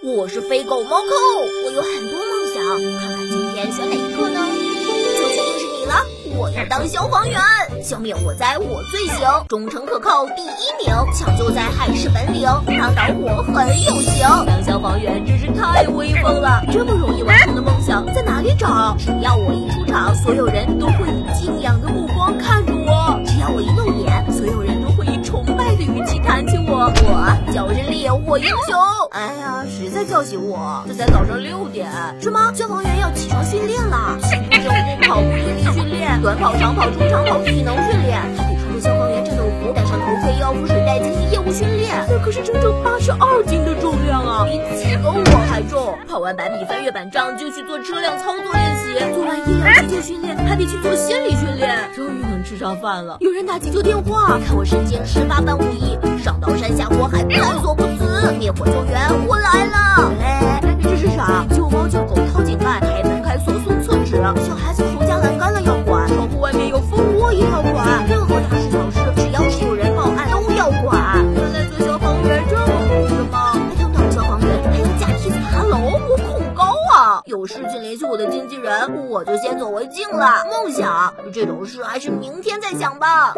我是飞狗猫扣，我有很多梦想，看看今天选哪一个呢？就确定是你了，我要当消防员，消灭火灾我最行，忠诚可靠第一名，抢救灾害是本领，打倒火很有型。当消防员真是太威风了，这么容易完成的梦想在哪里找？只要我一出场，所有人都会我叫是烈火英雄。哎呀，谁在叫醒我？这才早上六点，是吗？消防员要起床训练了，起步、正步、跑步、引力训练，短跑、长跑、中长跑、体能训练，还得穿着消防员战斗服，戴上头盔、腰腹、水袋进行业务训练。那可是整整八十二斤的重量啊，比几个我还重。跑完百米翻越板障就去做车辆操作练习，做完医疗急救训练还得去做心理吃上饭了，有人打急救电话，看我身兼十八般武艺，上刀山下火海无所不辞，灭火救援我来了。有事情联系我的经纪人，我就先走为敬了。梦想这种事还是明天再想吧。